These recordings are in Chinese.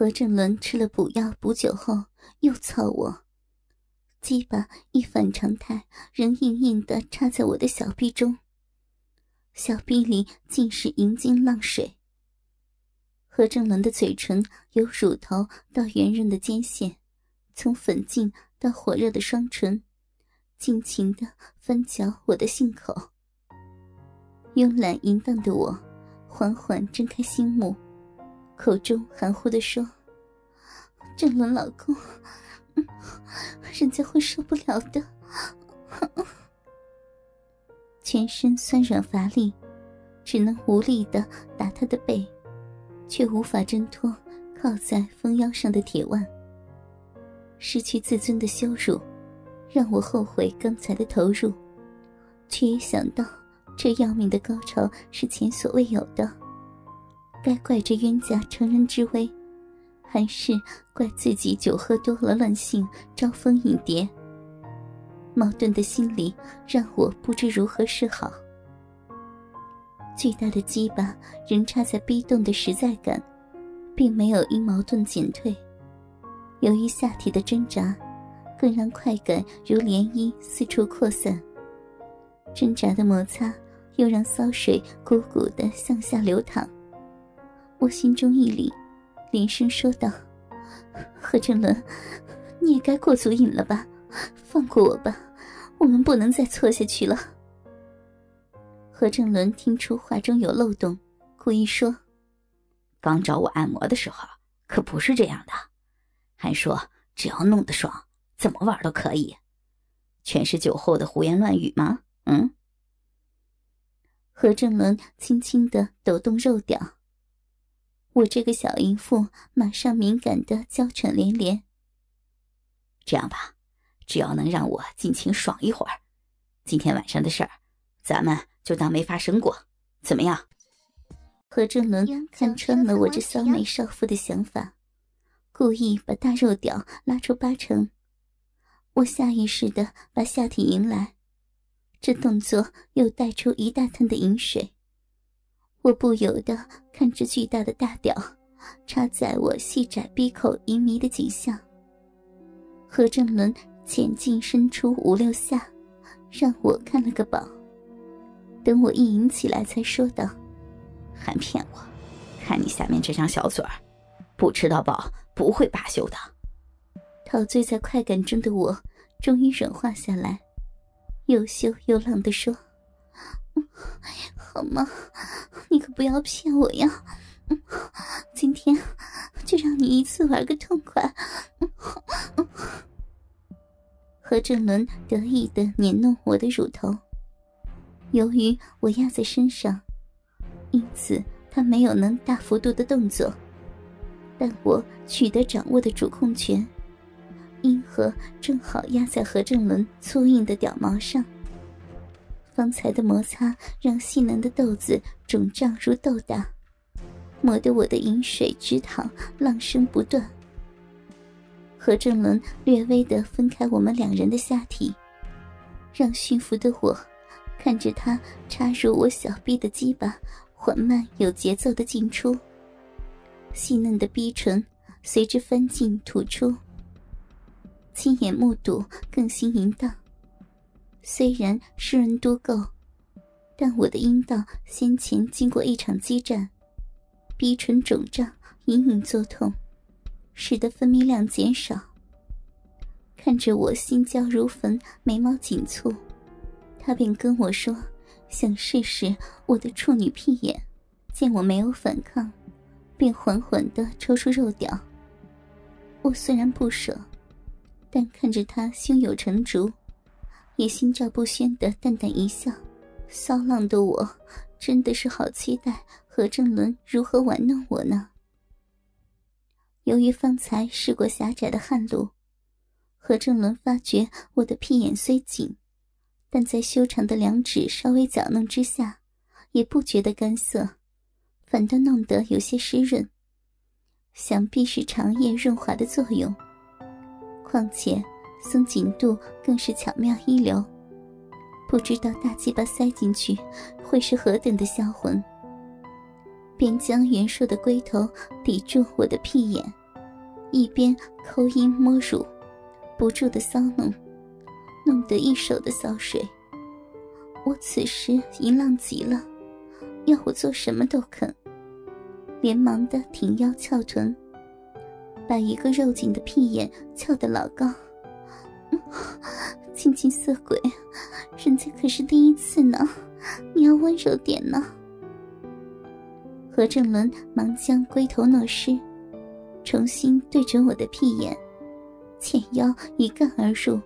何正伦吃了补药补酒后又操我，鸡巴一反常态，仍硬硬的插在我的小臂中。小臂里尽是银金浪水。何正伦的嘴唇由乳头到圆润的肩线，从粉净到火热的双唇，尽情的翻搅我的信口。慵懒淫荡的我，缓缓睁开心目。口中含糊的说：“郑伦老公，人家会受不了的。”全身酸软乏力，只能无力的打他的背，却无法挣脱靠在风腰上的铁腕。失去自尊的羞辱，让我后悔刚才的投入，却也想到这要命的高潮是前所未有的。该怪这冤家乘人之危，还是怪自己酒喝多了乱性招蜂引蝶？矛盾的心理让我不知如何是好。巨大的鸡巴仍插在逼洞的实在感，并没有因矛盾减退。由于下体的挣扎，更让快感如涟漪四处扩散。挣扎的摩擦又让骚水汩汩的向下流淌。我心中一凛，连声说道：“何正伦，你也该过足瘾了吧？放过我吧，我们不能再错下去了。”何正伦听出话中有漏洞，故意说：“刚找我按摩的时候，可不是这样的，还说只要弄得爽，怎么玩都可以，全是酒后的胡言乱语吗？”嗯。何正伦轻轻的抖动肉屌。我这个小淫妇马上敏感的娇喘连连。这样吧，只要能让我尽情爽一会儿，今天晚上的事儿，咱们就当没发生过，怎么样？何正伦看穿了我这骚美少妇的想法，故意把大肉屌拉出八成。我下意识的把下体迎来，这动作又带出一大滩的饮水。我不由得看着巨大的大屌插在我细窄鼻口淫迷的景象。何正伦前进伸出五六下，让我看了个饱。等我一淫起来，才说道：“还骗我？看你下面这张小嘴儿，不吃到饱不会罢休的。”陶醉在快感中的我，终于软化下来，又羞又浪地说。好吗？你可不要骗我呀！今天就让你一次玩个痛快。何正伦得意的捻弄我的乳头，由于我压在身上，因此他没有能大幅度的动作，但我取得掌握的主控权，阴核正好压在何正伦粗硬的屌毛上。刚才的摩擦让细嫩的豆子肿胀如豆大，磨得我的饮水直淌，浪声不断。何正伦略微的分开我们两人的下体，让驯服的我看着他插入我小臂的鸡巴缓慢有节奏的进出，细嫩的逼唇随之翻进吐出，亲眼目睹更新淫荡。虽然湿润多够，但我的阴道先前经过一场激战，鼻唇肿胀，隐隐作痛，使得分泌量减少。看着我心焦如焚，眉毛紧蹙，他便跟我说想试试我的处女屁眼。见我没有反抗，便缓缓地抽出肉屌。我虽然不舍，但看着他胸有成竹。也心照不宣的淡淡一笑，骚浪的我真的是好期待何正伦如何玩弄我呢。由于方才试过狭窄的旱路，何正伦发觉我的屁眼虽紧，但在修长的两指稍微搅弄之下，也不觉得干涩，反倒弄得有些湿润，想必是长夜润滑的作用。况且。松紧度更是巧妙一流，不知道大鸡巴塞进去会是何等的销魂。便将袁硕的龟头抵住我的屁眼，一边抠阴摸乳，不住的骚弄，弄得一手的骚水。我此时淫浪极了，要我做什么都肯。连忙的挺腰翘臀，把一个肉紧的屁眼翘得老高。亲亲色鬼，人家可是第一次呢，你要温柔点呢。何正伦忙将龟头挪湿，重新对准我的屁眼，前腰一干而入，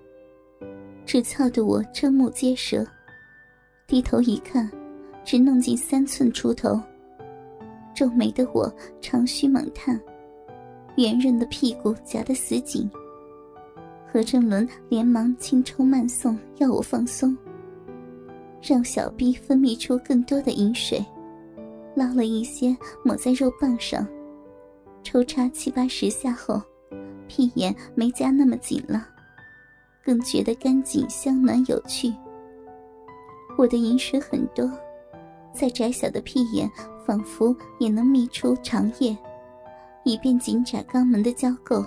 直操得我瞠目结舌。低头一看，只弄进三寸出头。皱眉的我长吁猛叹，圆润的屁股夹得死紧。何正伦连忙轻抽慢送，要我放松，让小臂分泌出更多的饮水，捞了一些抹在肉棒上，抽插七八十下后，屁眼没夹那么紧了，更觉得干净、香暖、有趣。我的饮水很多，在窄小的屁眼，仿佛也能泌出长液，以便紧窄肛门的交构。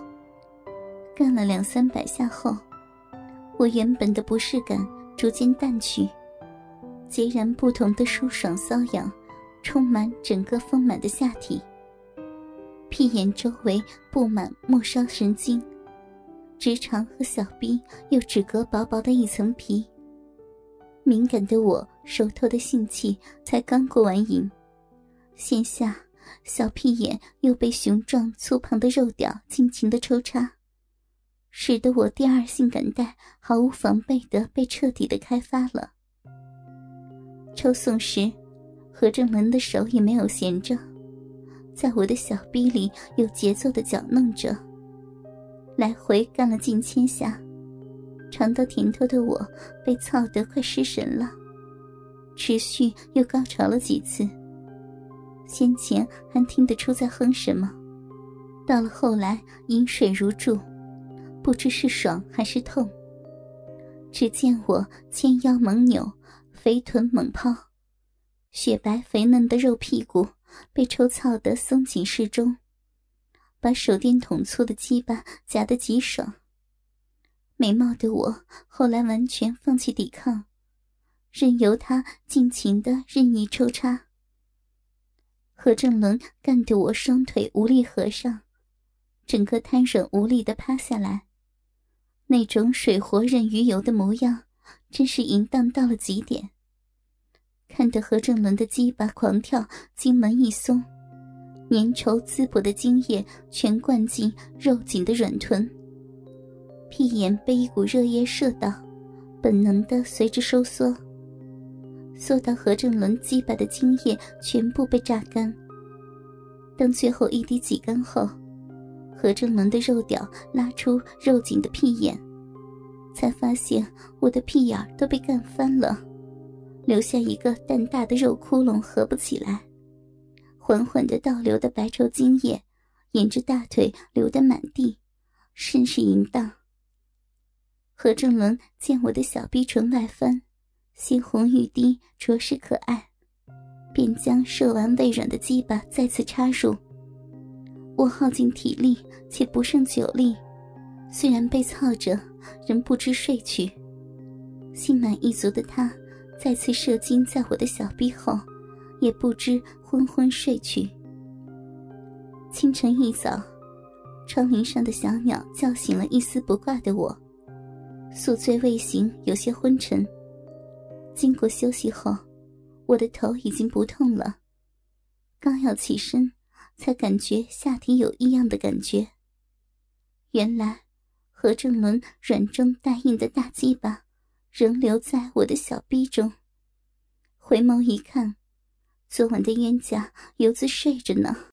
干了两三百下后，我原本的不适感逐渐淡去，截然不同的舒爽瘙痒，充满整个丰满的下体。屁眼周围布满末梢神经，直肠和小臂又只隔薄薄的一层皮。敏感的我，手头的性器才刚过完瘾，现下小屁眼又被雄壮粗胖的肉屌尽情的抽插，使得我第二性感带毫无防备的被彻底的开发了。抽送时，何正伦的手也没有闲着，在我的小逼里有节奏的搅弄着，来回干了近千下。尝到甜头的我被操得快失神了，持续又高潮了几次。先前还听得出在哼什么，到了后来饮水如注，不知是爽还是痛。只见我纤腰猛扭，肥臀猛抛，雪白肥嫩的肉屁股被抽操得松紧适中，把手电筒粗的鸡巴夹得极爽。美貌的我后来完全放弃抵抗，任由他尽情的任意抽插。何正伦干得我双腿无力合上，整个瘫软无力的趴下来，那种水活任鱼游的模样，真是淫荡到了极点。看得何正伦的鸡巴狂跳，精门一松，粘稠滋补的精液全灌进肉紧的软臀。屁眼被一股热液射到，本能的随之收缩，缩到何正伦鸡巴的精液全部被榨干。当最后一滴挤干后，何正伦的肉屌拉出肉紧的屁眼，才发现我的屁眼都被干翻了，留下一个蛋大的肉窟窿，合不起来。缓缓的倒流的白稠精液，沿着大腿流得满地，甚是淫荡。何正伦见我的小逼唇外翻，鲜红欲滴，着实可爱，便将射完未软的鸡巴再次插入。我耗尽体力且不胜酒力，虽然被操着，仍不知睡去。心满意足的他再次射精在我的小臂后，也不知昏昏睡去。清晨一早，窗棂上的小鸟叫醒了一丝不挂的我。宿醉未醒，有些昏沉。经过休息后，我的头已经不痛了。刚要起身，才感觉下体有异样的感觉。原来，何正伦软中带硬的大鸡巴仍留在我的小臂中。回眸一看，昨晚的冤家犹自睡着呢。